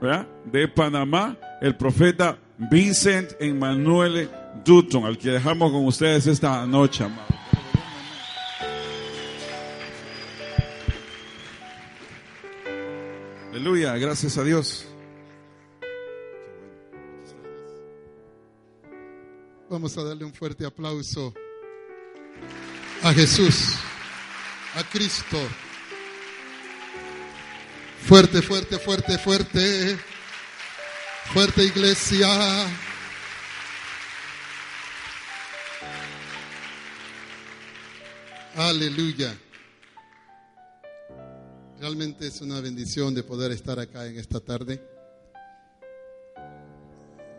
de Panamá, el profeta Vincent Emmanuel Dutton, al que dejamos con ustedes esta noche, amado. Aleluya, gracias a Dios. Vamos a darle un fuerte aplauso a Jesús, a Cristo. Fuerte, fuerte, fuerte, fuerte. Fuerte iglesia. Aleluya. Realmente es una bendición de poder estar acá en esta tarde.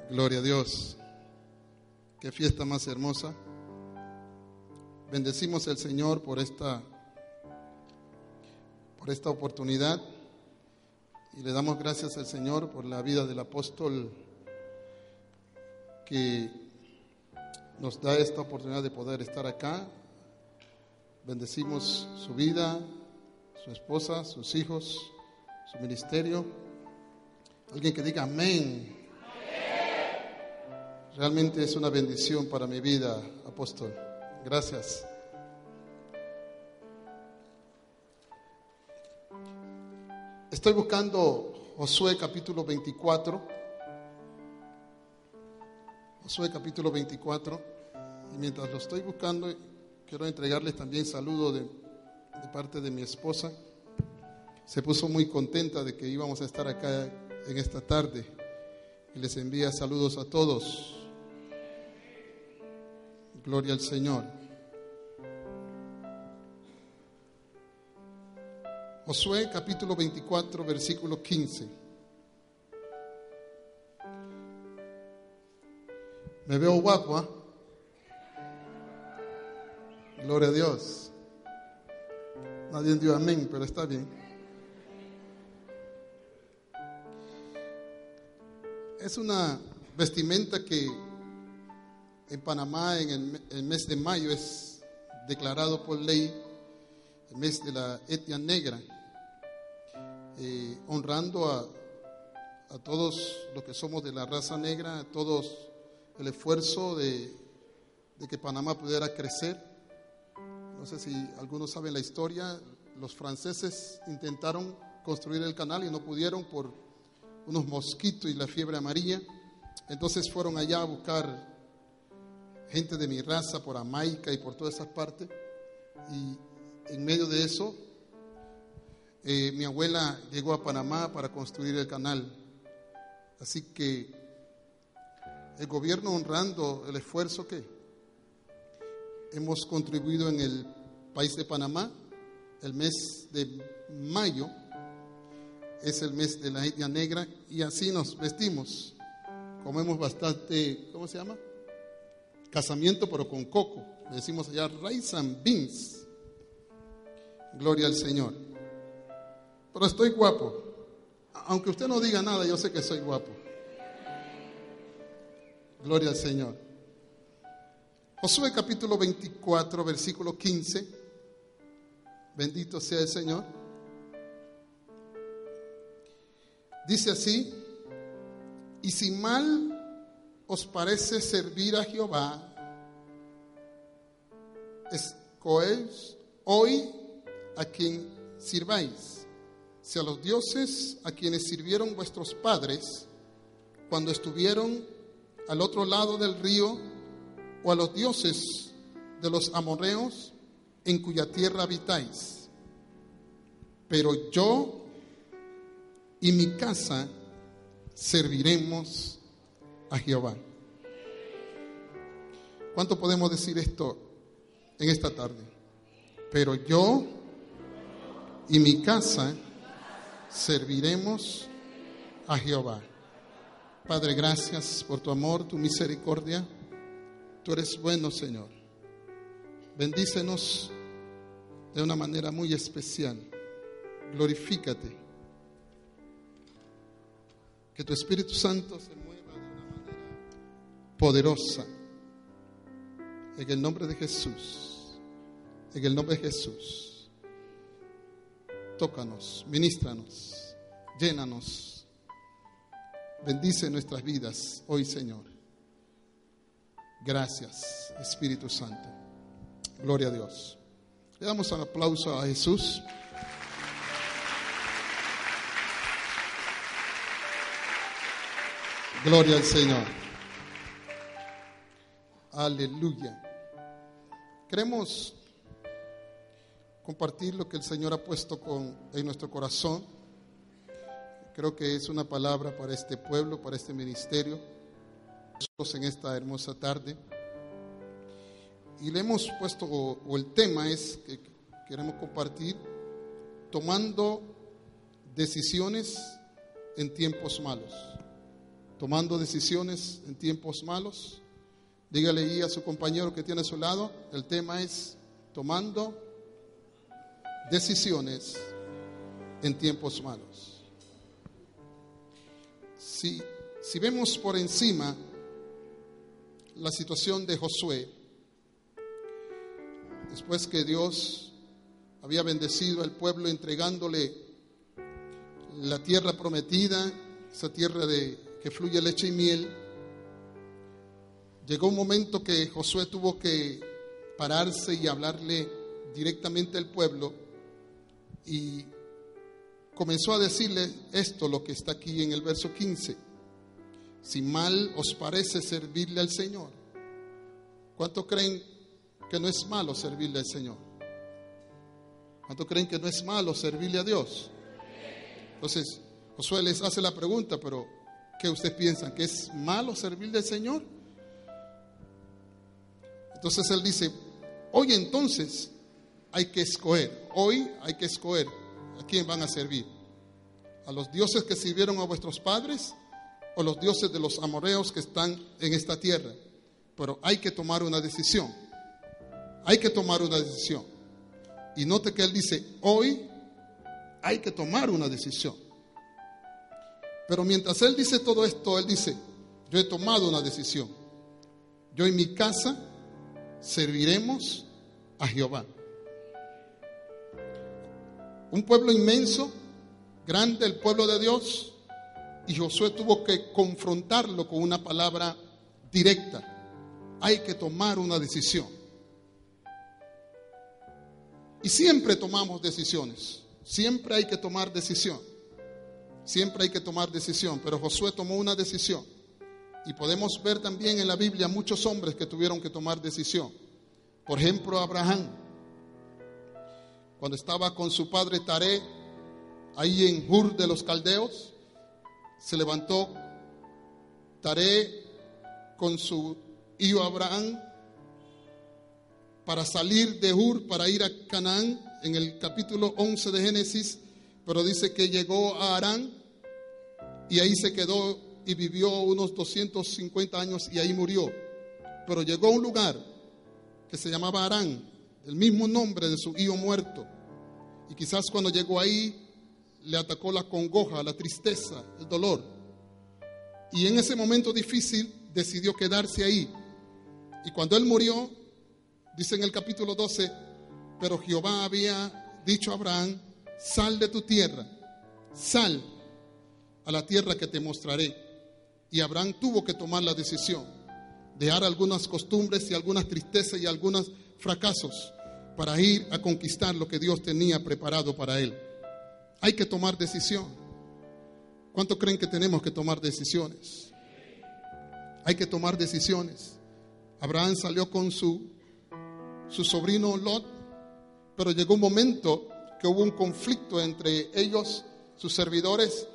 Gloria a Dios. Qué fiesta más hermosa. Bendecimos al Señor por esta por esta oportunidad y le damos gracias al Señor por la vida del apóstol que nos da esta oportunidad de poder estar acá. Bendecimos su vida, su esposa, sus hijos, su ministerio. Alguien que diga amén. Realmente es una bendición para mi vida, apóstol. Gracias. Estoy buscando Josué capítulo 24. Josué capítulo 24. Y mientras lo estoy buscando, quiero entregarles también saludo de, de parte de mi esposa. Se puso muy contenta de que íbamos a estar acá en esta tarde. Y les envía saludos a todos. Gloria al Señor. Josué capítulo 24, versículo 15. Me veo guapo, ¿ah? Gloria a Dios. Nadie dio amén, pero está bien. Es una vestimenta que en Panamá en el mes de mayo es declarado por ley el mes de la etnia negra, eh, honrando a, todos los que somos de la raza negra, a todos el esfuerzo de, de que Panamá pudiera crecer. No sé si algunos saben la historia, los franceses intentaron construir el canal y no pudieron por unos mosquitos y la fiebre amarilla. Entonces fueron allá a buscar gente de mi raza por Jamaica y por todas esas partes. Y en medio de eso, eh, mi abuela llegó a Panamá para construir el canal. Así que el gobierno honrando el esfuerzo que hemos contribuido en el país de Panamá, el mes de mayo es el mes de la etnia negra y así nos vestimos. Comemos bastante, ¿cómo se llama? Casamiento pero con coco. Le decimos allá rice and beans. Gloria al Señor. Pero estoy guapo. Aunque usted no diga nada, yo sé que soy guapo. Gloria al Señor. Josué capítulo 24, versículo 15. Bendito sea el Señor. Dice así, y si mal os parece servir a Jehová, escogeos hoy a quien sirváis, si a los dioses a quienes sirvieron vuestros padres cuando estuvieron al otro lado del río, o a los dioses de los amorreos en cuya tierra habitáis. Pero yo y mi casa serviremos a Jehová. ¿Cuánto podemos decir esto en esta tarde? Pero yo y mi casa serviremos a Jehová. Padre, gracias por tu amor, tu misericordia. Tú eres bueno, Señor. Bendícenos de una manera muy especial. Glorifícate. Que tu Espíritu Santo se mueva de una manera poderosa. En el nombre de Jesús. En el nombre de Jesús. Tócanos, ministranos, llénanos. Bendice nuestras vidas hoy, Señor. Gracias, Espíritu Santo. Gloria a Dios. Le damos un aplauso a Jesús. Gloria al Señor. Aleluya. Queremos compartir lo que el Señor ha puesto en nuestro corazón. Creo que es una palabra para este pueblo, para este ministerio, en esta hermosa tarde. Y le hemos puesto, o, o el tema es que queremos compartir, tomando decisiones en tiempos malos. Tomando decisiones en tiempos malos. Dígale ahí a su compañero que tiene a su lado, el tema es tomando decisiones en tiempos malos. Si, si vemos por encima la situación de Josué, después que Dios había bendecido al pueblo entregándole la tierra prometida, esa tierra de, que fluye leche y miel, llegó un momento que Josué tuvo que pararse y hablarle directamente al pueblo y comenzó a decirle esto, lo que está aquí en el verso 15. Si mal os parece servirle al Señor, ¿cuánto creen que no es malo servirle al Señor? ¿Cuánto creen que no es malo servirle a Dios? Entonces, Josué les hace la pregunta, pero ¿qué ustedes piensan? ¿Que es malo servirle al Señor? Entonces él dice, hoy entonces hay que escoger, hoy hay que escoger a quién van a servir. A los dioses que sirvieron a vuestros padres o los dioses de los amoreos que están en esta tierra. Pero hay que tomar una decisión. Hay que tomar una decisión. Y note que él dice, hoy hay que tomar una decisión. Pero mientras él dice todo esto, él dice, yo he tomado una decisión. Yo en mi casa serviremos a Jehová. Un pueblo inmenso, grande, el pueblo de Dios, y Josué tuvo que confrontarlo con una palabra directa. Hay que tomar una decisión. Y siempre tomamos decisiones, siempre hay que tomar decisión, siempre hay que tomar decisión, pero Josué tomó una decisión. Y podemos ver también en la Biblia muchos hombres que tuvieron que tomar decisión. Por ejemplo, Abraham, cuando estaba con su padre Taré, ahí en Ur de los Caldeos, se levantó Taré con su hijo Abraham para salir de Ur, para ir a Canaán, en el capítulo 11 de Génesis, pero dice que llegó a Arán y ahí se quedó y vivió unos 250 años y ahí murió. Pero llegó a un lugar que se llamaba Arán, el mismo nombre de su hijo muerto. Y quizás cuando llegó ahí le atacó la congoja, la tristeza, el dolor. Y en ese momento difícil decidió quedarse ahí. Y cuando él murió, dice en el capítulo 12, pero Jehová había dicho a Abraham, sal de tu tierra, sal a la tierra que te mostraré. Y Abraham tuvo que tomar la decisión, dejar algunas costumbres y algunas tristezas y algunos fracasos para ir a conquistar lo que Dios tenía preparado para él. Hay que tomar decisión. ¿Cuánto creen que tenemos que tomar decisiones? Hay que tomar decisiones. Abraham salió con su, su sobrino Lot, pero llegó un momento que hubo un conflicto entre ellos, sus servidores,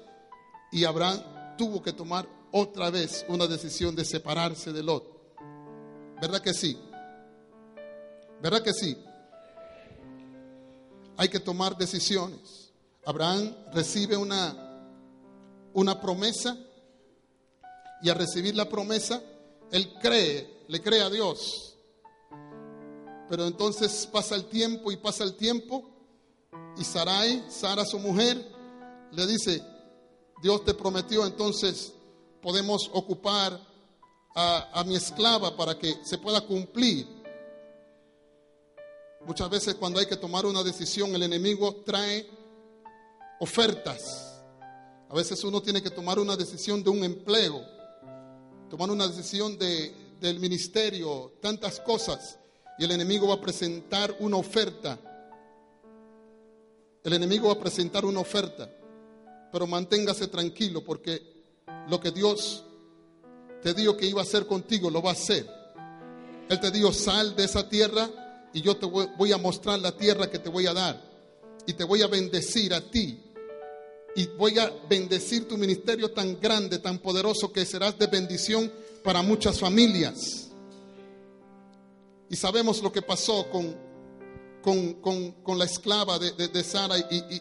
y Abraham tuvo que tomar otra vez una decisión de separarse de Lot. ¿Verdad que sí? ¿Verdad que sí? Hay que tomar decisiones. Abraham recibe una, una promesa y al recibir la promesa, él cree, le cree a Dios. Pero entonces pasa el tiempo y pasa el tiempo y Sarai, Sara su mujer, le dice, Dios te prometió, entonces podemos ocupar a, a mi esclava para que se pueda cumplir. Muchas veces cuando hay que tomar una decisión, el enemigo trae ofertas. A veces uno tiene que tomar una decisión de un empleo, tomar una decisión de, del ministerio, tantas cosas. Y el enemigo va a presentar una oferta. El enemigo va a presentar una oferta. Pero manténgase tranquilo porque lo que Dios te dijo que iba a hacer contigo, lo va a hacer. Él te dijo, sal de esa tierra y yo te voy a mostrar la tierra que te voy a dar. Y te voy a bendecir a ti. Y voy a bendecir tu ministerio tan grande, tan poderoso, que serás de bendición para muchas familias. Y sabemos lo que pasó con, con, la esclava de, Sara y,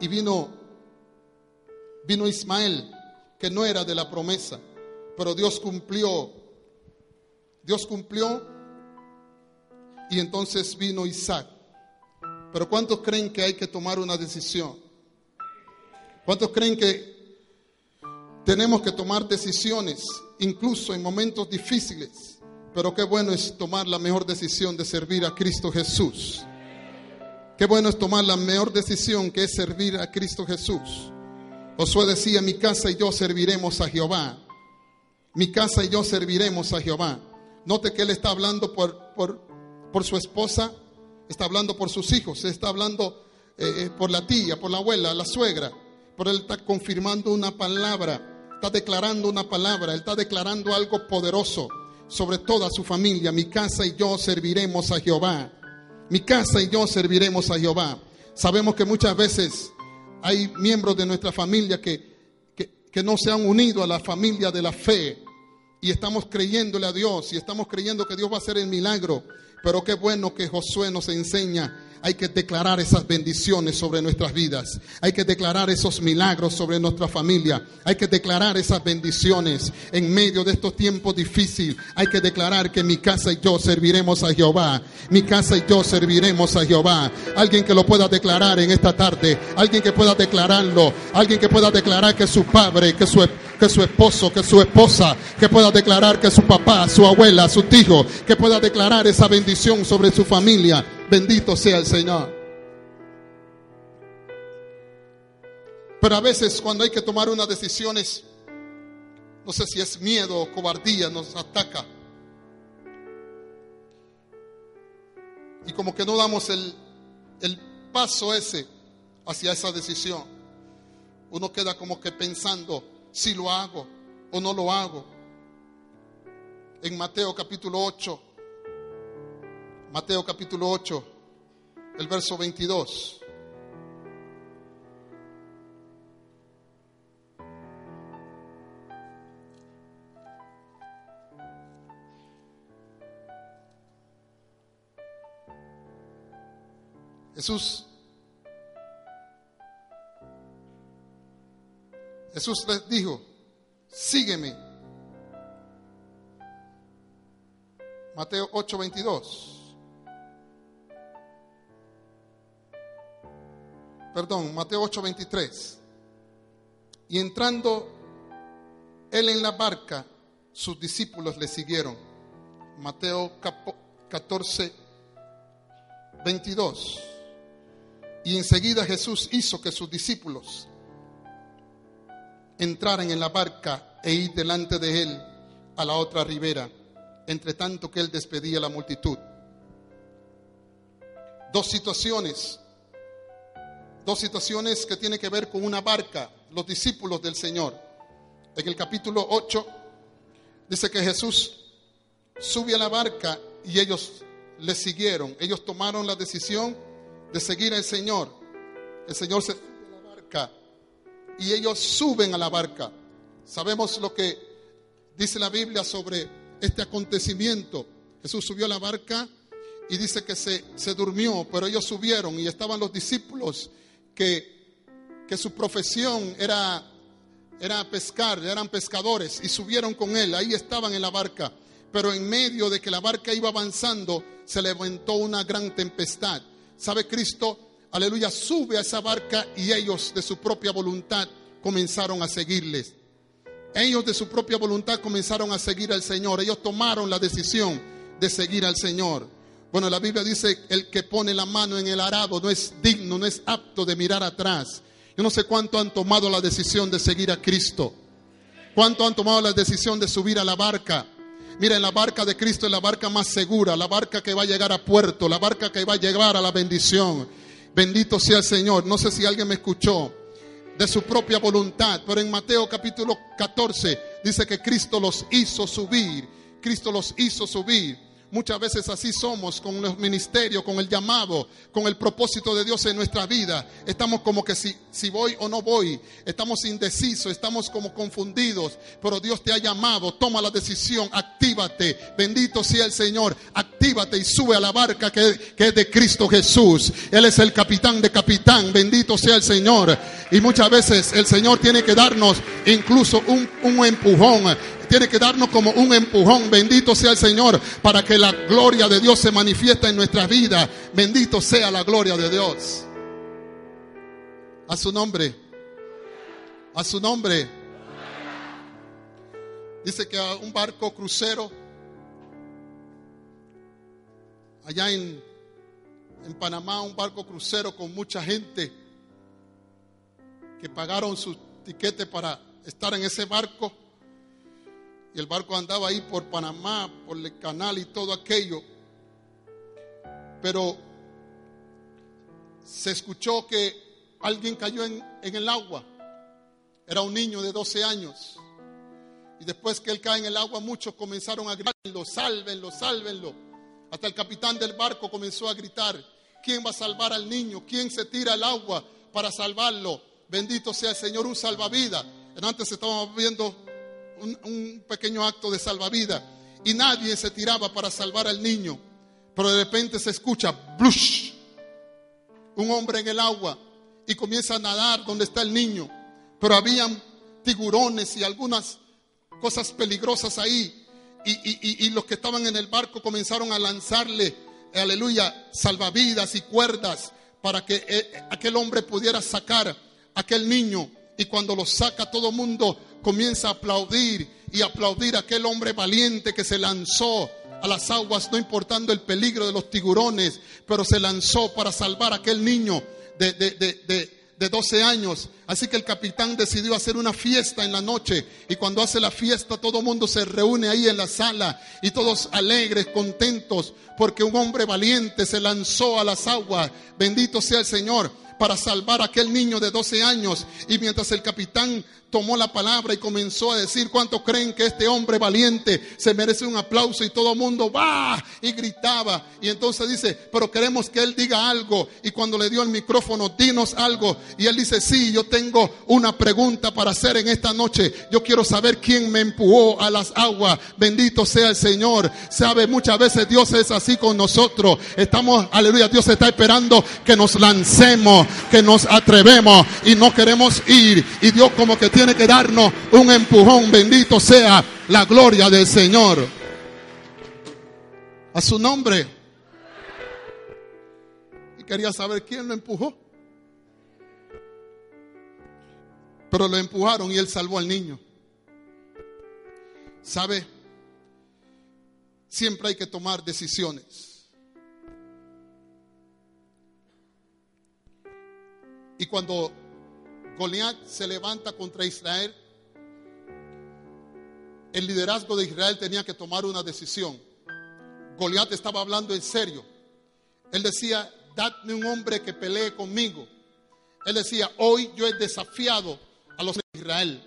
y vino, vino Ismael, que no era de la promesa, pero Dios cumplió. Dios cumplió y entonces vino Isaac. Pero ¿cuántos creen que hay que tomar una decisión? ¿Cuántos creen que tenemos que tomar decisiones, incluso en momentos difíciles? Pero qué bueno es tomar la mejor decisión de servir a Cristo Jesús. Qué bueno es tomar la mejor decisión que es servir a Cristo Jesús. Josué decía, mi casa y yo serviremos a Jehová. Mi casa y yo serviremos a Jehová. Note que él está hablando por, por, por su esposa, está hablando por sus hijos, está hablando eh, eh, por la tía, por la abuela, la suegra. Por él está confirmando una palabra, está declarando una palabra, él está declarando algo poderoso sobre toda su familia. Mi casa y yo serviremos a Jehová. Mi casa y yo serviremos a Jehová. Sabemos que muchas veces hay miembros de nuestra familia que, que no se han unido a la familia de la fe y estamos creyéndole a Dios y estamos creyendo que Dios va a hacer el milagro. Pero qué bueno que Josué nos enseña hay que declarar esas bendiciones sobre nuestras vidas. Hay que declarar esos milagros sobre nuestra familia. Hay que declarar esas bendiciones en medio de estos tiempos difíciles. Hay que declarar que mi casa y yo serviremos a Jehová. Mi casa y yo serviremos a Jehová. Alguien que lo pueda declarar en esta tarde. Alguien que pueda declararlo. Alguien que pueda declarar que su padre, que su, que su esposo, que su esposa, que pueda declarar que su papá, su abuela, su tío, que pueda declarar esa bendición sobre su familia Bendito sea el Señor. Pero a veces cuando hay que tomar unas decisiones, no sé si es miedo o cobardía, nos ataca. Y como que no damos el, el paso ese hacia esa decisión. Uno queda como que pensando si lo hago o no lo hago. En Mateo capítulo 8, Mateo capítulo 8, el verso 22. Jesús Jesús les dijo, sígueme. Mateo 8, 22. perdón, Mateo 8:23. Y entrando él en la barca, sus discípulos le siguieron. Mateo 14, 22. Y enseguida Jesús hizo que sus discípulos entraran en la barca e ir delante de él a la otra ribera, entre tanto que él despedía la multitud. Dos situaciones dos situaciones que tienen que ver con una barca, los discípulos del Señor. En el capítulo 8 dice que Jesús sube a la barca y ellos le siguieron. Ellos tomaron la decisión de seguir al Señor. El Señor se sube a la barca y ellos suben a la barca. Sabemos lo que dice la Biblia sobre este acontecimiento. Jesús subió a la barca y dice que se, se durmió, pero ellos subieron y estaban los discípulos que, su profesión era era pescar, eran pescadores y subieron con él, ahí estaban en la barca. Pero en medio de que la barca iba avanzando, se levantó una gran tempestad. ¿Sabe Cristo? Aleluya, sube a esa barca y ellos de su propia voluntad comenzaron a seguirles. Ellos de su propia voluntad comenzaron a seguir al Señor. Ellos tomaron la decisión de seguir al Señor. Bueno, la Biblia dice, el que pone la mano en el arado no es digno, no es apto de mirar atrás. Yo no sé cuánto han tomado la decisión de seguir a Cristo. Cuánto han tomado la decisión de subir a la barca. Miren, la barca de Cristo es la barca más segura, la barca que va a llegar a puerto, la barca que va a llegar a la bendición. Bendito sea el Señor. No sé si alguien me escuchó de su propia voluntad, pero en Mateo capítulo 14 dice que Cristo los hizo subir. Cristo los hizo subir. Muchas veces así somos con los ministerios, con el llamado, con el propósito de Dios en nuestra vida. Estamos como que si, si voy o no voy, estamos indecisos, estamos como confundidos, pero Dios te ha llamado, toma la decisión, actívate, bendito sea el Señor, actívate y sube a la barca que, que es de Cristo Jesús. Él es el capitán de capitán, bendito sea el Señor. Y muchas veces el Señor tiene que darnos incluso un, un empujón tiene que darnos como un empujón. Bendito sea el Señor para que la gloria de Dios se manifiesta en nuestras vidas. Bendito sea la gloria de Dios. A su nombre. A su nombre. Dice que un barco crucero allá en, en Panamá, un barco crucero con mucha gente que pagaron su tiquete para estar en ese barco y el barco andaba ahí por Panamá, por el canal y todo aquello. Pero se escuchó que alguien cayó en, el agua. Era un niño de 12 años. Y después que él cae en el agua, muchos comenzaron a gritarlo, sálvenlo, sálvenlo. Hasta el capitán del barco comenzó a gritar, ¿quién va a salvar al niño? ¿Quién se tira al agua para salvarlo? Bendito sea el Señor, un salvavidas. Antes estábamos viendo un, pequeño acto de salvavidas y nadie se tiraba para salvar al niño. Pero de repente se escucha blush, un hombre en el agua y comienza a nadar donde está el niño. Pero habían tiburones y algunas cosas peligrosas ahí. Y, y, y, los que estaban en el barco comenzaron a lanzarle, aleluya, salvavidas y cuerdas para que eh, aquel hombre pudiera sacar a aquel niño. Y cuando lo saca todo el mundo comienza a aplaudir y aplaudir a aquel hombre valiente que se lanzó a las aguas, no importando el peligro de los tiburones, pero se lanzó para salvar a aquel niño de, de, de, de 12 años. Así que el capitán decidió hacer una fiesta en la noche. Y cuando hace la fiesta, todo el mundo se reúne ahí en la sala. Y todos alegres, contentos, porque un hombre valiente se lanzó a las aguas. Bendito sea el Señor para salvar a aquel niño de 12 años. Y mientras el capitán tomó la palabra y comenzó a decir cuánto creen que este hombre valiente se merece un aplauso y todo el mundo va y gritaba. Y entonces dice, pero queremos que él diga algo. Y cuando le dio el micrófono, dinos algo. Y él dice, sí, yo tengo una pregunta para hacer en esta noche. Yo quiero saber quién me empujó a las aguas. Bendito sea el Señor. Sabe, muchas veces Dios es así con nosotros. Estamos, aleluya, Dios está esperando que nos lancemos, que nos atrevemos y no queremos ir. Y Dios como que tiene que darnos un empujón. Bendito sea la gloria del Señor. A su nombre. Y quería saber quién lo empujó. Pero lo empujaron y él salvó al niño. ¿Sabe? Siempre hay que tomar decisiones. Y cuando Goliat se levanta contra Israel, el liderazgo de Israel tenía que tomar una decisión. Goliat estaba hablando en serio. Él decía, dadme un hombre que pelee conmigo. Él decía, hoy yo he desafiado a los de Israel.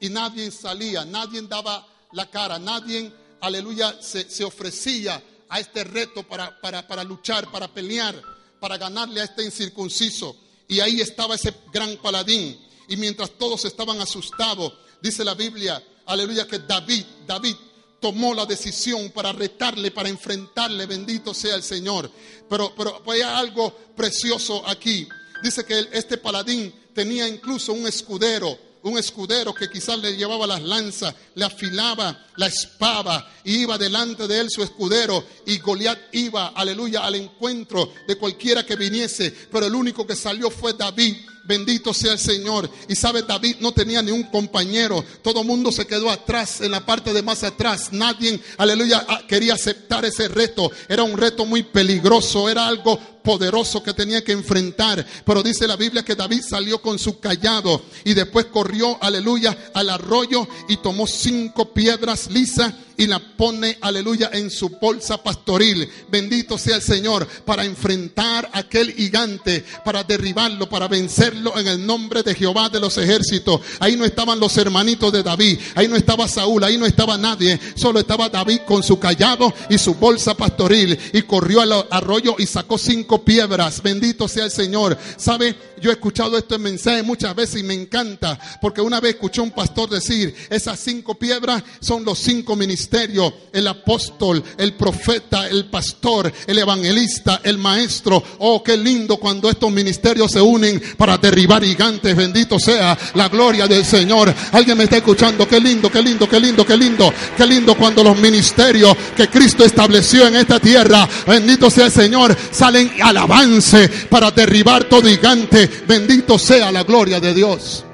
Y nadie salía, nadie daba la cara, nadie, aleluya, se, se ofrecía a este reto para, para, para luchar, para pelear, para ganarle a este incircunciso. Y ahí estaba ese gran paladín. Y mientras todos estaban asustados, dice la Biblia, aleluya, que David, David tomó la decisión para retarle, para enfrentarle, bendito sea el Señor. Pero, pero hay algo precioso aquí. Dice que este paladín tenía incluso un escudero, un escudero que quizás le llevaba las lanzas, le afilaba la espada y iba delante de él su escudero y Goliat iba, aleluya, al encuentro de cualquiera que viniese, pero el único que salió fue David. Bendito sea el Señor. Y sabe, David no tenía ni un compañero. Todo mundo se quedó atrás, en la parte de más atrás. Nadie, aleluya, quería aceptar ese reto. Era un reto muy peligroso. Era algo poderoso que tenía que enfrentar. Pero dice la Biblia que David salió con su callado y después corrió, aleluya, al arroyo y tomó cinco piedras lisas y la pone, aleluya, en su bolsa pastoril. Bendito sea el Señor para enfrentar aquel gigante, para derribarlo, para vencerlo en el nombre de Jehová de los ejércitos. Ahí no estaban los hermanitos de David, ahí no estaba Saúl, ahí no estaba nadie, solo estaba David con su callado y su bolsa pastoril y corrió al arroyo y sacó cinco piedras. Bendito sea el Señor. ¿Sabe? Yo he escuchado este mensaje muchas veces y me encanta porque una vez escuché un pastor decir, esas cinco piedras son los cinco ministerios, el apóstol, el profeta, el pastor, el evangelista, el maestro. Oh, qué lindo cuando estos ministerios se unen para derribar gigantes. Bendito sea la gloria del Señor. Alguien me está escuchando, qué lindo, qué lindo, qué lindo, qué lindo, qué lindo cuando los ministerios que Cristo estableció en esta tierra, bendito sea el Señor, salen al avance para derribar todo gigante. Bendito sea la gloria de Dios.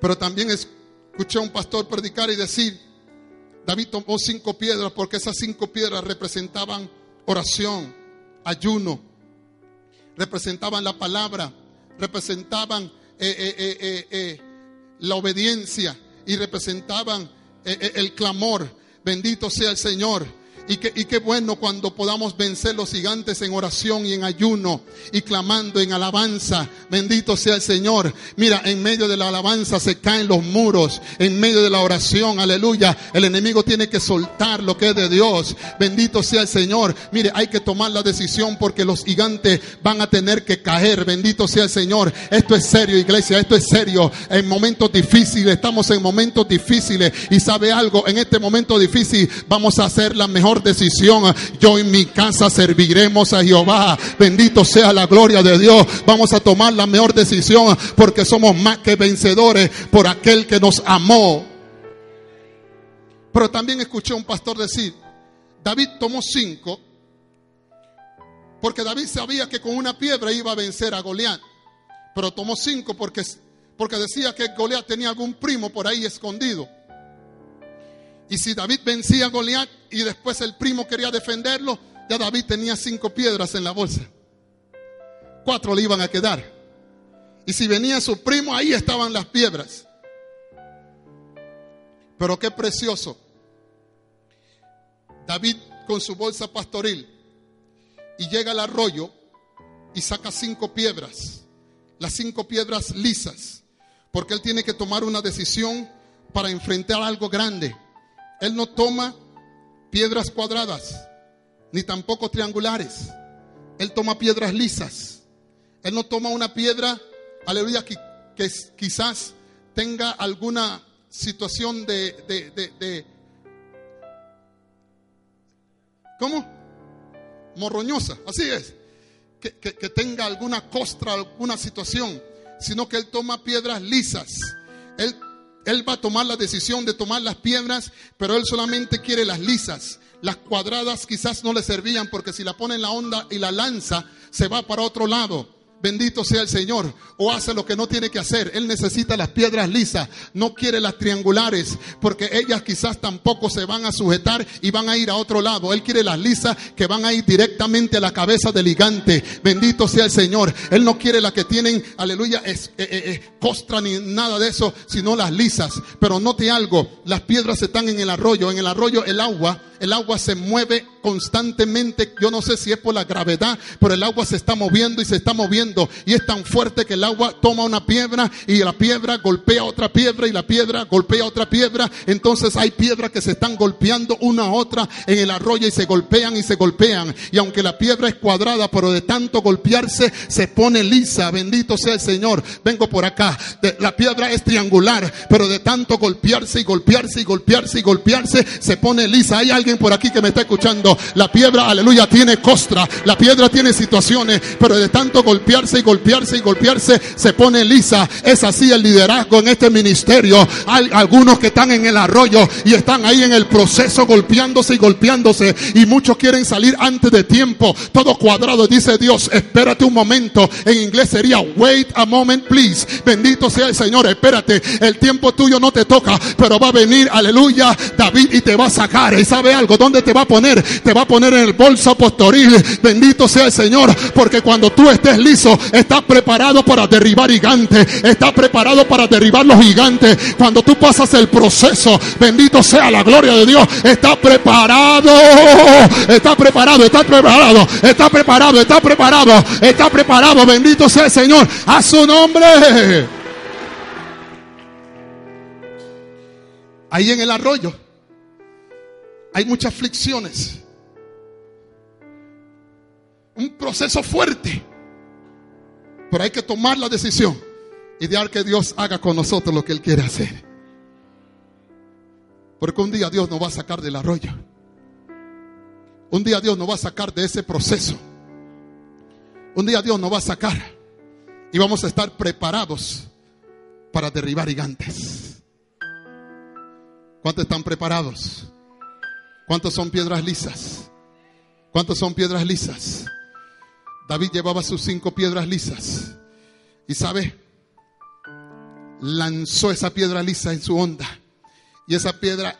Pero también escuché a un pastor predicar y decir, David tomó cinco piedras porque esas cinco piedras representaban oración, ayuno, representaban la palabra, representaban eh, eh, eh, la obediencia y representaban el clamor. Bendito sea el Señor. Y, qué bueno cuando podamos vencer los gigantes en oración y en ayuno y clamando en alabanza. Bendito sea el Señor. Mira, en medio de la alabanza se caen los muros. En medio de la oración, aleluya. El enemigo tiene que soltar lo que es de Dios. Bendito sea el Señor. Mire, hay que tomar la decisión porque los gigantes van a tener que caer. Bendito sea el Señor. Esto es serio, iglesia. Esto es serio. En momentos difíciles, estamos en momentos difíciles. Y sabe algo, en este momento difícil vamos a hacer la mejor decisión. Yo en mi casa serviremos a Jehová. Bendito sea la gloria de Dios. Vamos a tomar la mejor decisión porque somos más que vencedores por aquel que nos amó. Pero también escuché a un pastor decir, David tomó cinco porque David sabía que con una piedra iba a vencer a Goliat. Pero tomó cinco porque, porque decía que Goliat tenía algún primo por ahí escondido. Y si David vencía a Goliat y después el primo quería defenderlo, ya David tenía cinco piedras en la bolsa. Cuatro le iban a quedar. Y si venía su primo, ahí estaban las piedras. Pero qué precioso. David con su bolsa pastoril y llega al arroyo y saca cinco piedras. Las cinco piedras lisas. Porque él tiene que tomar una decisión para enfrentar algo grande. Él no toma piedras cuadradas, ni tampoco triangulares. Él toma piedras lisas. Él no toma una piedra, aleluya, que, quizás tenga alguna situación de, de, ¿cómo? Morroñosa, así es. Que, que, tenga alguna costra, alguna situación, sino que él toma piedras lisas. Él él va a tomar la decisión de tomar las piedras, pero él solamente quiere las lisas. Las cuadradas quizás no le servían porque si la pone en la onda y la lanza, se va para otro lado. Bendito sea el Señor. O hace lo que no tiene que hacer. Él necesita las piedras lisas. No quiere las triangulares. Porque ellas quizás tampoco se van a sujetar y van a ir a otro lado. Él quiere las lisas que van a ir directamente a la cabeza del gigante. Bendito sea el Señor. Él no quiere las que tienen, aleluya, es, eh, eh, eh, costra ni nada de eso, sino las lisas. Pero note algo. Las piedras están en el arroyo. En el arroyo el agua el agua se mueve constantemente. Yo no sé si es por la gravedad, pero el agua se está moviendo y se está moviendo. Y es tan fuerte que el agua toma una piedra y la piedra golpea otra piedra y la piedra golpea otra piedra. Entonces hay piedras que se están golpeando una a otra en el arroyo y se golpean y se golpean. Y aunque la piedra es cuadrada, pero de tanto golpearse se pone lisa. Bendito sea el Señor. Vengo por acá. La piedra es triangular, pero de tanto golpearse y golpearse y golpearse y golpearse se pone lisa. Hay alguien por aquí que me está escuchando. La piedra, aleluya, tiene costra. La piedra tiene situaciones, pero de tanto golpearse y golpearse y golpearse, se pone lisa. Es así el liderazgo en este ministerio. Hay algunos que están en el arroyo y están ahí en el proceso golpeándose y golpeándose. Y muchos quieren salir antes de tiempo. Todo cuadrado. Dice Dios, espérate un momento. En inglés sería wait a moment, please. Bendito sea el Señor. Espérate. El tiempo tuyo no te toca, pero va a venir, aleluya, David y te va a sacar. ¿Y sabe algo? ¿Dónde te va a poner? Te va a poner en el bolso postoril. Bendito sea el Señor, porque cuando tú estés liso, estás preparado para derribar gigantes. Estás preparado para derribar los gigantes. Cuando tú pasas el proceso, bendito sea la gloria de Dios. Está preparado. Está preparado, está preparado, está preparado, está preparado, está preparado. Bendito sea el Señor. A su nombre. Ahí en el arroyo hay muchas aflicciones. Un proceso fuerte. Pero hay que tomar la decisión y dejar que Dios haga con nosotros lo que Él quiere hacer. Porque un día Dios nos va a sacar del arroyo. Un día Dios nos va a sacar de ese proceso. Un día Dios nos va a sacar y vamos a estar preparados para derribar gigantes. ¿Cuántos están preparados? ¿Cuántos son piedras lisas? ¿Cuántos son piedras lisas? David llevaba sus cinco piedras lisas. Y sabe, lanzó esa piedra lisa en su onda. Y esa piedra,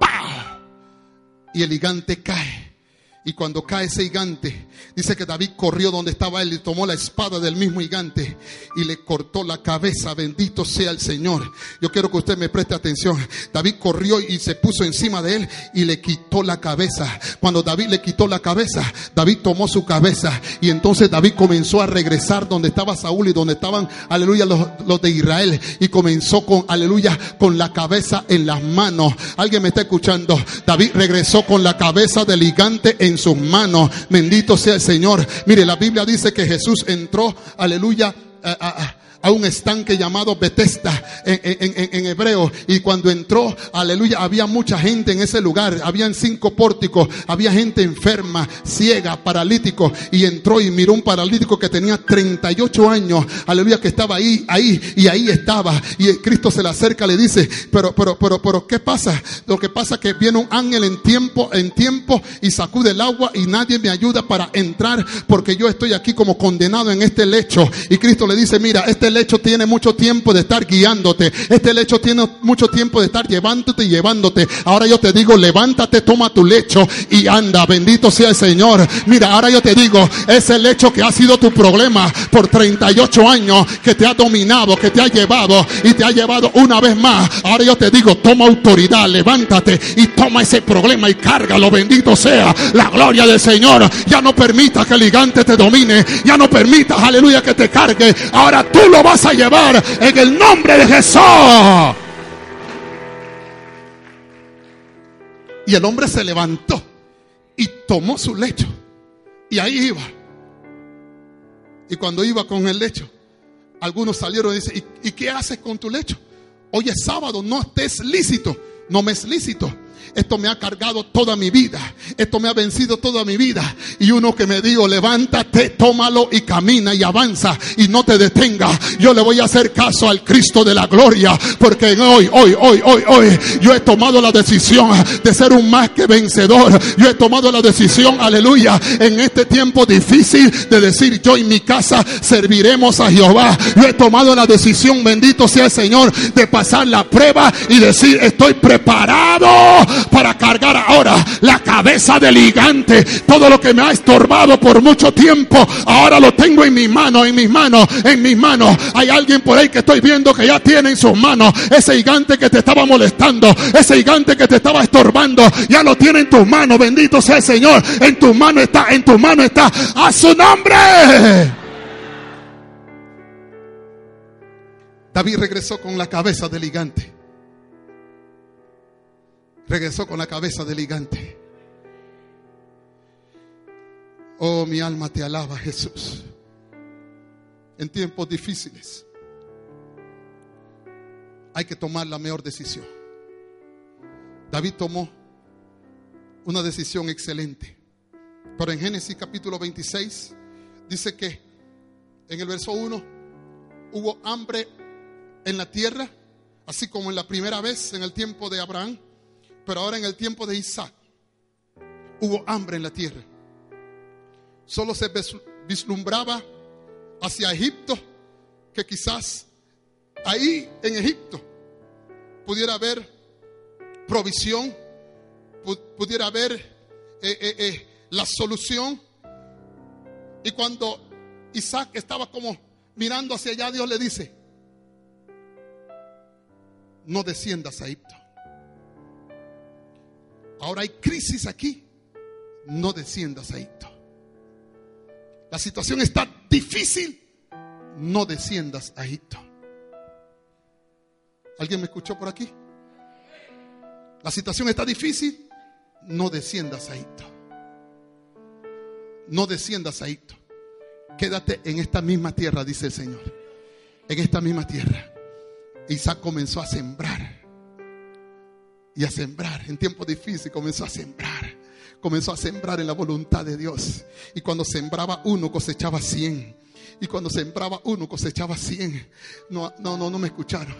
¡pah! Y el gigante cae. Y cuando cae ese gigante, dice que David corrió donde estaba él y tomó la espada del mismo gigante y le cortó la cabeza. Bendito sea el Señor. Yo quiero que usted me preste atención. David corrió y se puso encima de él y le quitó la cabeza. Cuando David le quitó la cabeza, David tomó su cabeza y entonces David comenzó a regresar donde estaba Saúl y donde estaban, aleluya, los, de Israel. Y comenzó con, aleluya, con la cabeza en las manos. Alguien me está escuchando. David regresó con la cabeza del gigante en sus manos. Bendito sea el Señor. Mire, la Biblia dice que Jesús entró, aleluya, a un estanque llamado Bethesda en, hebreo. Y cuando entró, aleluya, había mucha gente en ese lugar. Habían cinco pórticos, había gente enferma, ciega, paralítico. Y entró y miró un paralítico que tenía 38 años, aleluya, que estaba ahí, ahí, y ahí estaba. Y Cristo se le acerca, le dice, pero, pero, pero, pero, ¿qué pasa? Lo que pasa es que viene un ángel en tiempo, en tiempo, y sacude el agua y nadie me ayuda para entrar porque yo estoy aquí como condenado en este lecho. Y Cristo le dice, mira, este lecho tiene mucho tiempo de estar guiándote. Este lecho tiene mucho tiempo de estar llevándote y llevándote. Ahora yo te digo, levántate, toma tu lecho y anda. Bendito sea el Señor. Mira, ahora yo te digo, ese lecho que ha sido tu problema por 38 años, que te ha dominado, que te ha llevado y te ha llevado una vez más. Ahora yo te digo, toma autoridad, levántate y toma ese problema y cárgalo. Bendito sea la gloria del Señor. Ya no permita que el gigante te domine. Ya no permitas, aleluya, que te cargue. Ahora tú lo vas a llevar en el nombre de Jesús. Y el hombre se levantó y tomó su lecho. Y ahí iba. Y cuando iba con el lecho, algunos salieron y dicen, ¿y, ¿y qué haces con tu lecho? Hoy es sábado, no estés lícito. No me es lícito. Esto me ha cargado toda mi vida. Esto me ha vencido toda mi vida. Y uno que me dijo, levántate, tómalo y camina y avanza y no te detenga. Yo le voy a hacer caso al Cristo de la gloria. Porque hoy, hoy, hoy, hoy, hoy, yo he tomado la decisión de ser un más que vencedor. Yo he tomado la decisión, aleluya, en este tiempo difícil de decir, yo y mi casa serviremos a Jehová. Yo he tomado la decisión, bendito sea el Señor, de pasar la prueba y decir, estoy preparado para cargar ahora la cabeza del gigante. Todo lo que me ha estorbado por mucho tiempo, ahora lo tengo en mis manos, en mis manos, en mis manos. Hay alguien por ahí que estoy viendo que ya tiene en sus manos ese gigante que te estaba molestando, ese gigante que te estaba estorbando, ya lo tiene en tus manos. Bendito sea el Señor. En tus manos está, en tus manos está. A su nombre. David regresó con la cabeza del gigante regresó con la cabeza del gigante. Oh, mi alma te alaba, Jesús. En tiempos difíciles hay que tomar la mejor decisión. David tomó una decisión excelente. Pero en Génesis capítulo 26 dice que en el verso 1 hubo hambre en la tierra, así como en la primera vez en el tiempo de Abraham, pero ahora en el tiempo de Isaac hubo hambre en la tierra. Solo se vislumbraba hacia Egipto, que quizás ahí en Egipto pudiera haber provisión, pudiera haber eh, eh, eh, la solución. Y cuando Isaac estaba como mirando hacia allá, Dios le dice, no desciendas a Egipto. Ahora hay crisis aquí, no desciendas a Egipto. La situación está difícil, no desciendas a Egipto. ¿Alguien me escuchó por aquí? La situación está difícil, no desciendas a Egipto. No desciendas a Egipto. Quédate en esta misma tierra, dice el Señor. En esta misma tierra. Isaac comenzó a sembrar. Y a sembrar. En tiempos difíciles comenzó a sembrar. Comenzó a sembrar en la voluntad de Dios. Y cuando sembraba uno, cosechaba cien. Y cuando sembraba uno, cosechaba cien. No, no, no, no me escucharon.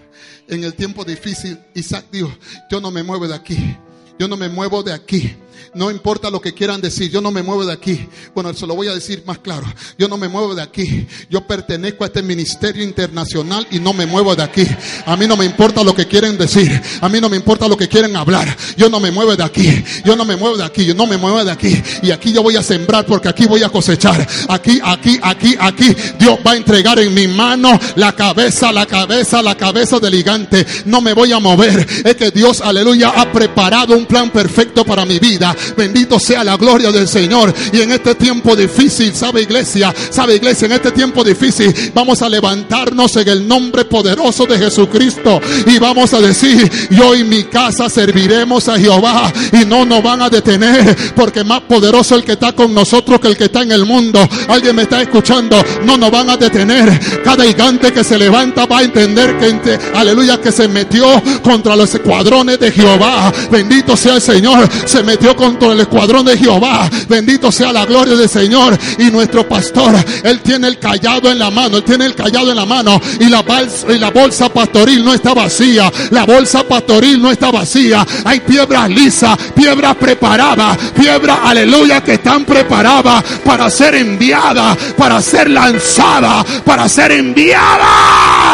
En el tiempo difícil, Isaac dijo, yo no me muevo de aquí. Yo no me muevo de aquí. No importa lo que quieran decir, yo no me muevo de aquí. Bueno, se lo voy a decir más claro. Yo no me muevo de aquí. Yo pertenezco a este ministerio internacional y no me muevo de aquí. A mí no me importa lo que quieren decir. A mí no me importa lo que quieren hablar. Yo no me muevo de aquí. Yo no me muevo de aquí. Yo no me muevo de aquí. Y aquí yo voy a sembrar porque aquí voy a cosechar. Aquí, aquí, aquí, aquí. Dios va a entregar en mi mano la cabeza, la cabeza, la cabeza del gigante. No me voy a mover. Es que Dios, aleluya, ha preparado un plan perfecto para mi vida. Bendito sea la gloria del Señor. Y en este tiempo difícil, sabe iglesia, sabe iglesia, en este tiempo difícil vamos a levantarnos en el nombre poderoso de Jesucristo y vamos a decir, yo y mi casa serviremos a Jehová y no nos van a detener porque más poderoso el que está con nosotros que el que está en el mundo. Alguien me está escuchando, no nos van a detener. Cada gigante que se levanta va a entender que, aleluya, que se metió contra los escuadrones de Jehová. Bendito sea el Señor, se metió con el escuadrón de Jehová. Bendito sea la gloria del Señor. Y nuestro pastor, él tiene el callado en la mano, él tiene el callado en la mano. Y la bolsa pastoril no está vacía. La bolsa pastoril no está vacía. Hay piedras lisas, piedras preparadas, piedras, aleluya, que están preparadas para ser enviadas, para ser lanzadas, para ser enviadas.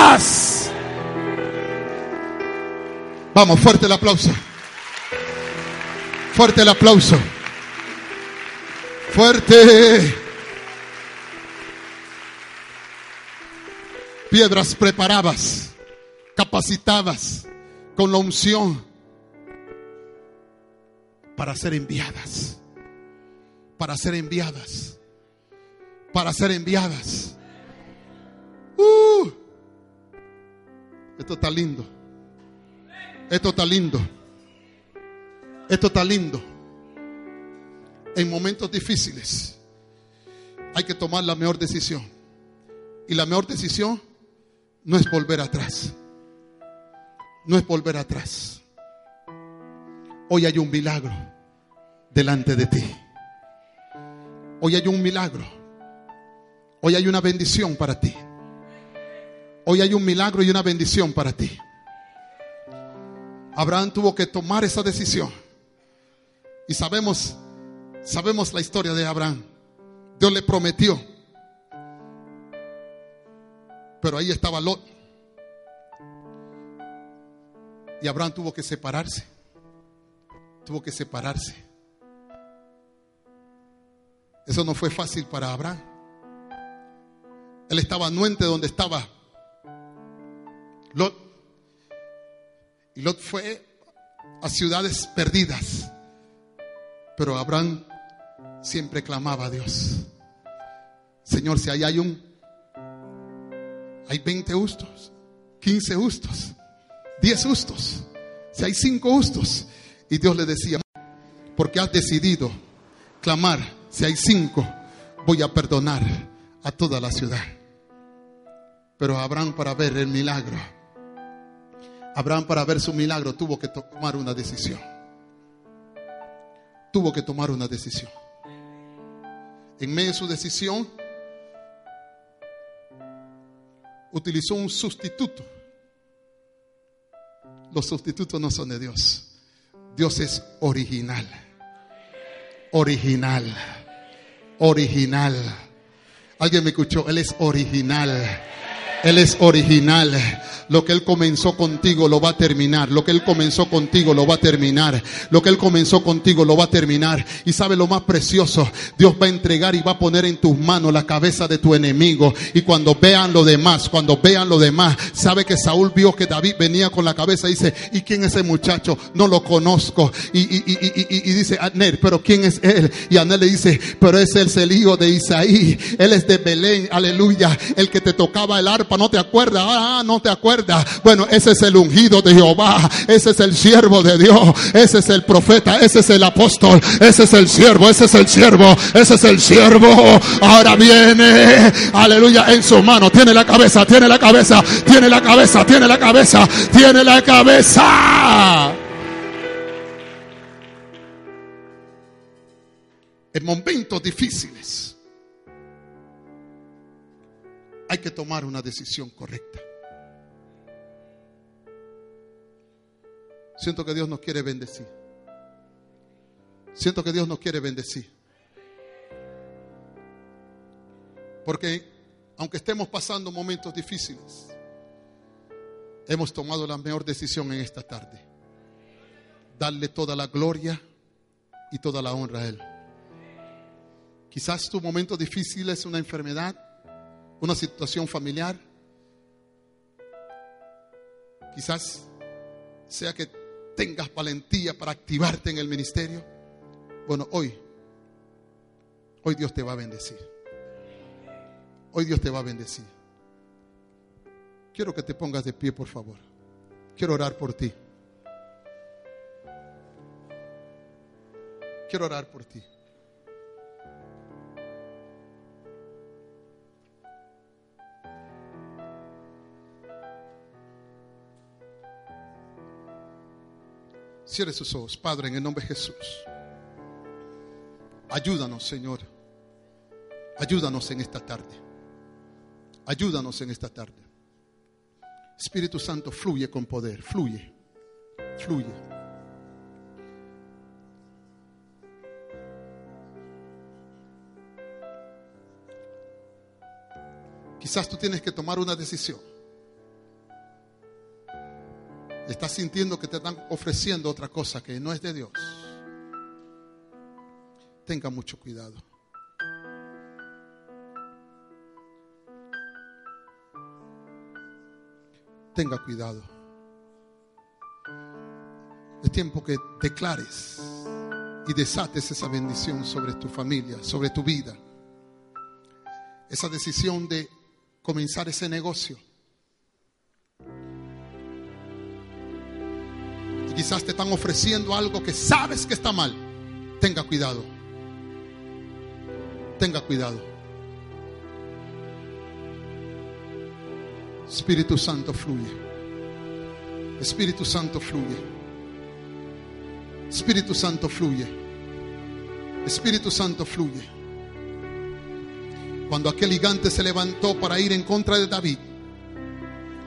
Vamos, fuerte el aplauso. Fuerte el aplauso. Fuerte. Piedras preparadas, capacitadas con la unción para ser enviadas. Para ser enviadas. Para ser enviadas. Uh, esto está lindo. Esto está lindo. Esto está lindo. En momentos difíciles hay que tomar la mejor decisión. Y la mejor decisión no es volver atrás. No es volver atrás. Hoy hay un milagro delante de ti. Hoy hay un milagro. Hoy hay una bendición para ti. Hoy hay un milagro y una bendición para ti. Abraham tuvo que tomar esa decisión. Y sabemos, sabemos la historia de Abraham. Dios le prometió. Pero ahí estaba Lot. Y Abraham tuvo que separarse. Tuvo que separarse. Eso no fue fácil para Abraham. Él estaba anuente donde estaba Lot. Y Lot fue a ciudades perdidas. Pero Abraham siempre clamaba a Dios. Señor, si ahí hay un, hay 20 justos, 15 justos, 10 justos, si hay 5 justos. Y Dios le decía, porque has decidido clamar, si hay 5, voy a perdonar a toda la ciudad. Pero Abraham para ver el milagro, Abraham para ver su milagro tuvo que tomar una decisión. Tuvo que tomar una decisión. En medio de su decisión, utilizó un sustituto. Los sustitutos no son de Dios. Dios es original. Original. Original. Alguien me escuchó, Él es original. Él es original. Lo que Él comenzó contigo lo va a terminar. Lo que Él comenzó contigo lo va a terminar. Lo que Él comenzó contigo lo va a terminar. Y sabe lo más precioso. Dios va a entregar y va a poner en tus manos la cabeza de tu enemigo. Y cuando vean lo demás, cuando vean lo demás, sabe que Saúl vio que David venía con la cabeza y dice, ¿y quién es ese muchacho? No lo conozco. Y, y, y, y, dice, Anel, pero ¿quién es él? Y Anel le dice, pero es el hijo de Isaí. Él es de Belén, aleluya. El que te tocaba el arpa, no te acuerdas. Ah, no te acuerdas. Bueno, ese es el ungido de Jehová. Ese es el siervo de Dios. Ese es el profeta. Ese es el apóstol. Ese es el siervo. Ese es el siervo. Ese es el siervo. Ahora viene. Aleluya. En su mano. Tiene la cabeza. Tiene la cabeza. Tiene la cabeza. Tiene la cabeza. Tiene la cabeza. En momentos difíciles hay que tomar una decisión correcta. Siento que Dios nos quiere bendecir. Siento que Dios nos quiere bendecir. Porque aunque estemos pasando momentos difíciles, hemos tomado la mejor decisión en esta tarde. Darle toda la gloria y toda la honra a Él. Quizás tu momento difícil es una enfermedad, una situación familiar. Quizás sea que tengas valentía para activarte en el ministerio. Bueno, hoy, hoy Dios te va a bendecir. Hoy Dios te va a bendecir. Quiero que te pongas de pie, por favor. Quiero orar por ti. Quiero orar por ti. Cierre sus ojos, Padre, en el nombre de Jesús. Ayúdanos, Señor. Ayúdanos en esta tarde. Ayúdanos en esta tarde. Espíritu Santo, fluye con poder, fluye, fluye. Quizás tú tienes que tomar una decisión. Estás sintiendo que te están ofreciendo otra cosa que no es de Dios. Tenga mucho cuidado. Tenga cuidado. Es tiempo que declares y desates esa bendición sobre tu familia, sobre tu vida. Esa decisión de comenzar ese negocio. Quizás te están ofreciendo algo que sabes que está mal. Tenga cuidado. Tenga cuidado. Espíritu Santo fluye. Espíritu Santo fluye. Espíritu Santo fluye. Espíritu Santo fluye. Cuando aquel gigante se levantó para ir en contra de David,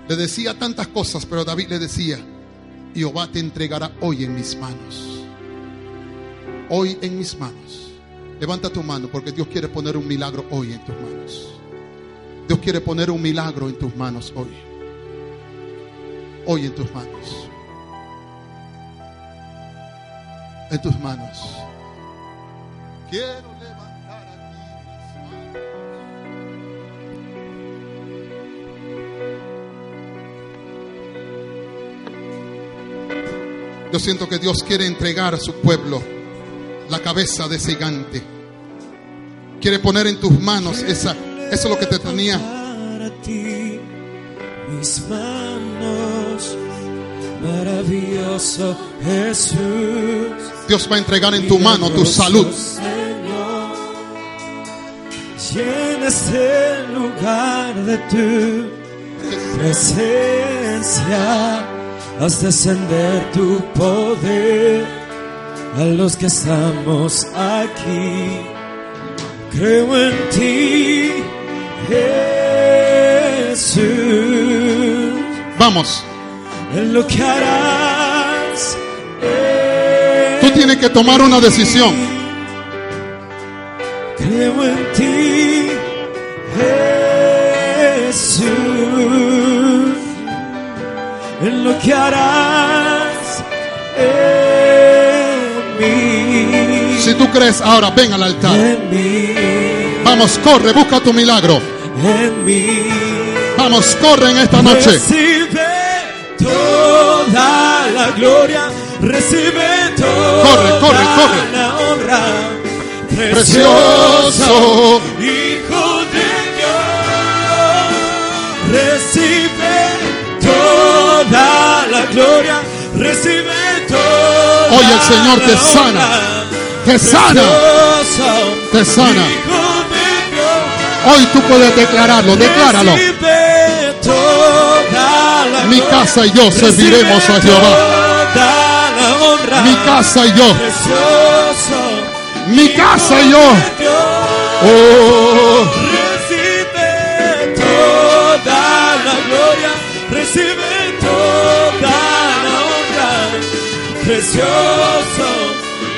le decía tantas cosas, pero David le decía, Jehová te entregará hoy en mis manos. Hoy en mis manos. Levanta tu mano porque Dios quiere poner un milagro hoy en tus manos. Dios quiere poner un milagro en tus manos hoy. Hoy en tus manos. En tus manos. Quiero levantar a ti mis manos. Yo siento que Dios quiere entregar a su pueblo la cabeza de ese gigante. Quiere poner en tus manos esa, eso es lo que te tenía. Para ti, mis manos, maravilloso Jesús. Dios va a entregar en tu mano tu salud. Llena este lugar de tu presencia. Haz descender tu poder a los que estamos aquí. Creo en ti, Jesús, Vamos. en lo que harás. Tú tienes que tomar una decisión. Lo que harás en mí, Si tú crees ahora, ven al altar. en mí, Vamos, corre, busca tu milagro. en mí. Vamos, corre en esta noche. Recibe toda la gloria, recibe toda Corre, corre, corre. la honra. Precioso. Hijo de Dios, recibe toda la gloria, recibe toda Hoy el Señor te sana, te sana, te sana. Hoy tú puedes declararlo, decláralo. Mi casa y yo serviremos a Jehová. Mi casa y yo, mi casa y yo. Oh, Precioso,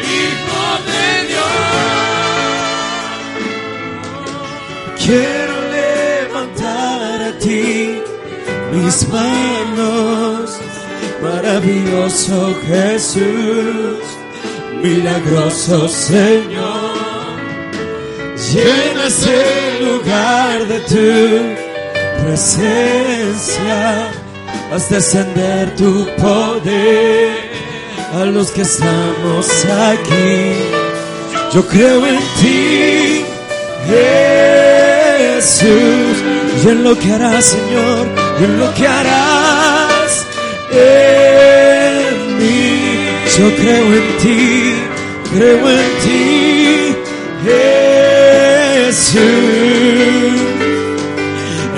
Hijo de Dios. Quiero levantar a ti mis manos, maravilloso Jesús, milagroso Señor. Llena ese lugar de tu presencia, haz descender tu poder a los que estamos aquí. Yo creo en ti, Jesús, y en lo que harás, Señor, y en lo que harás en mí. Yo creo en ti, creo en ti, Jesús,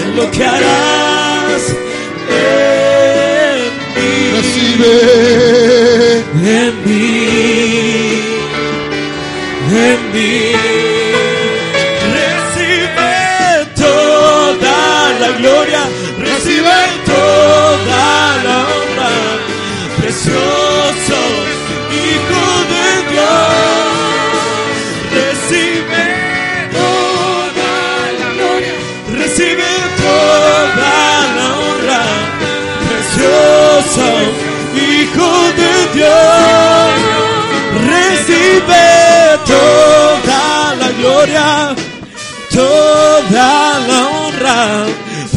en lo que harás en mí recibe. En mí, en mí.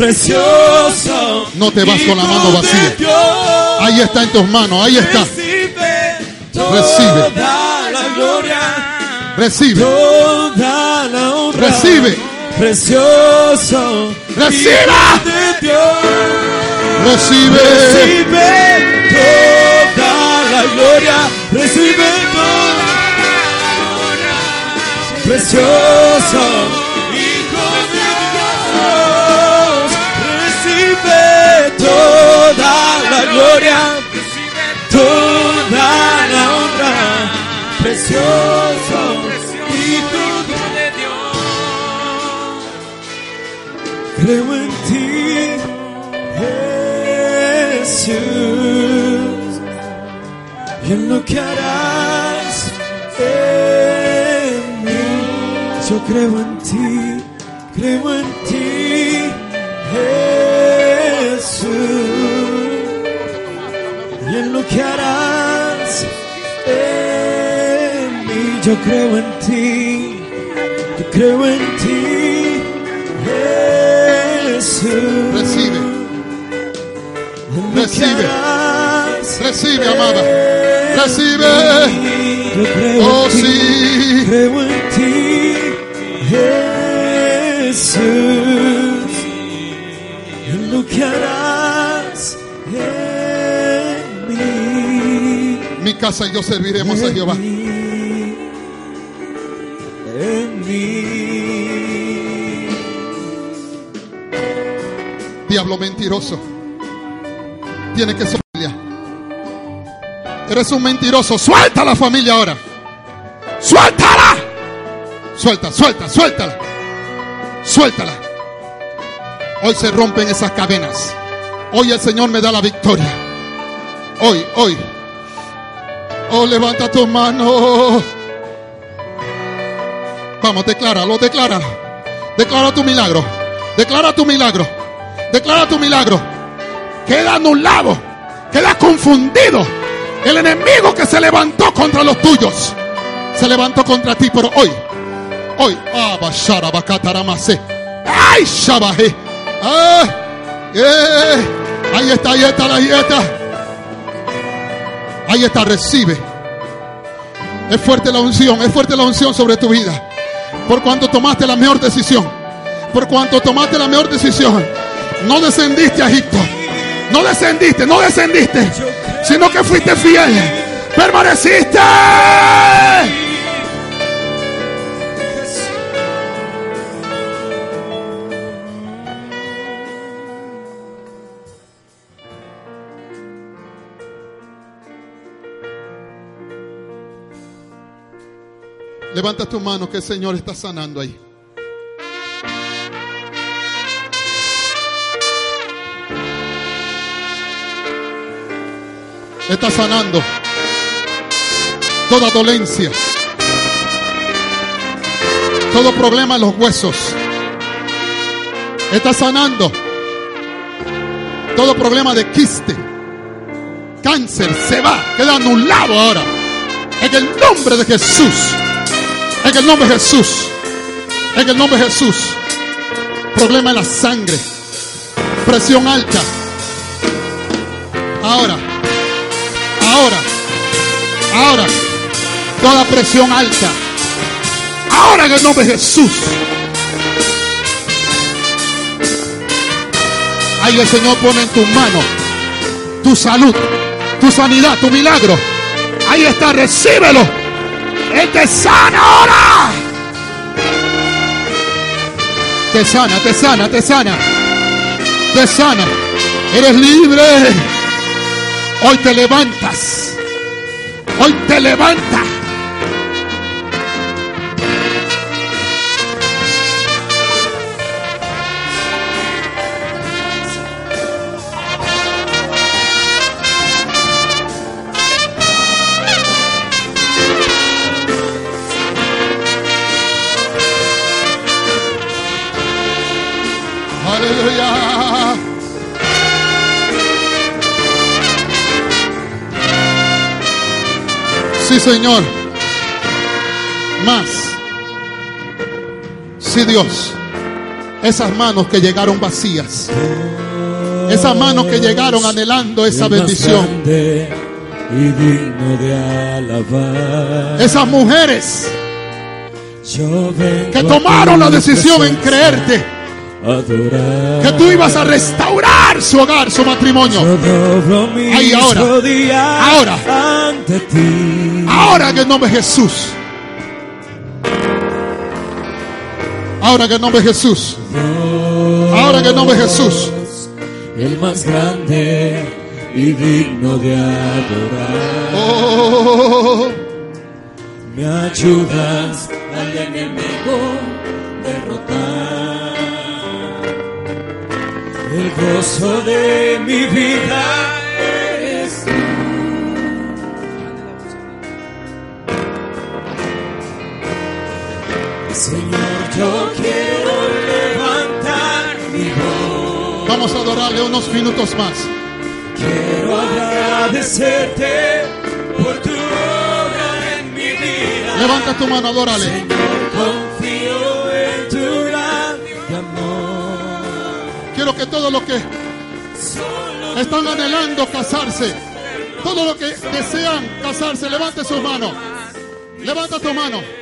Precioso. No te vas con la mano vacía. Ahí está en tus manos, ahí está. Recibe toda la gloria, Recibe. toda la honra. Recibe. Precioso. Reciba. Recibe. Recibe toda la gloria, recibe toda la gloria, precioso toda la gloria, toda la honra, precioso Hijo de Dios. Creo en ti, Jesús, y en lo que harás en mí. Yo creo en ti, creo en ti, Jesús, y en lo que harás en mí. Yo creo en ti, yo creo en ti, Jesús. Recibe. Recibe. Recibe, amada. Recibe. Yo creo Oh, en ti, sí. creo en ti, Jesús. En lo que harás casa y yo serviremos a Jehová. En mí. En mí. Diablo mentiroso. Tiene que familia. Eres un mentiroso. Suelta la familia ahora. Suéltala. Suelta, suelta, suéltala. Suéltala. Hoy se rompen esas cadenas. Hoy el Señor me da la victoria. Hoy, hoy. Oh, levanta tu mano. Vamos, decláralo, decláralo. Declara tu milagro. Declara tu milagro. Declara tu milagro. Queda anulado. Queda confundido. El enemigo que se levantó contra los tuyos. Se levantó contra ti, pero hoy. Hoy. Ay. Ah, eh. Ahí está, ahí está, ahí está. Ahí está, recibe. Es fuerte la unción, es fuerte la unción sobre tu vida. Por cuanto tomaste la mejor decisión. Por cuanto tomaste la mejor decisión. No descendiste a Egipto. No descendiste, no descendiste. Sino que fuiste fiel. Permaneciste. Levanta tu mano que el Señor está sanando ahí. Está sanando toda dolencia, todo problema en los huesos. Está sanando todo problema de quiste, cáncer, se va, queda anulado ahora. En el nombre de Jesús. En el nombre de Jesús. En el nombre de Jesús. Problema en la sangre. Presión alta. Ahora. Ahora. Ahora. Toda presión alta. Ahora en el nombre de Jesús. Ahí el Señor pone en tus manos tu salud, tu sanidad, tu milagro. Ahí está, recíbelo. Él te sana ahora. Te sana, te sana, te sana. Te sana. Eres libre. Hoy te levantas. Hoy te levantas. Sí, Señor. Más. Sí, Dios. Esas manos que llegaron vacías. Esas manos que llegaron anhelando esa bendición. y digno de alabar. Esas mujeres que tomaron la decisión en creerte. Que tú ibas a restaurar su hogar, su matrimonio. Ahí, ahora. Ahora. ante ti. Ahora en el nombre de Jesús. Ahora en el nombre de Jesús. Ahora en el nombre de Jesús. El más grande y digno de adorar. Oh, Me ayudas al enemigo derrotar. El gozo de mi vida Señor, yo quiero levantar mi voz. vamos a adorarle unos minutos más. Quiero agradecerte por tu obra en mi vida. Levanta tu mano, adórale. Señor, confío en tu gran amor. Quiero que todos los que están anhelando casarse, todos los que desean casarse, levante sus manos. Levanta tu mano.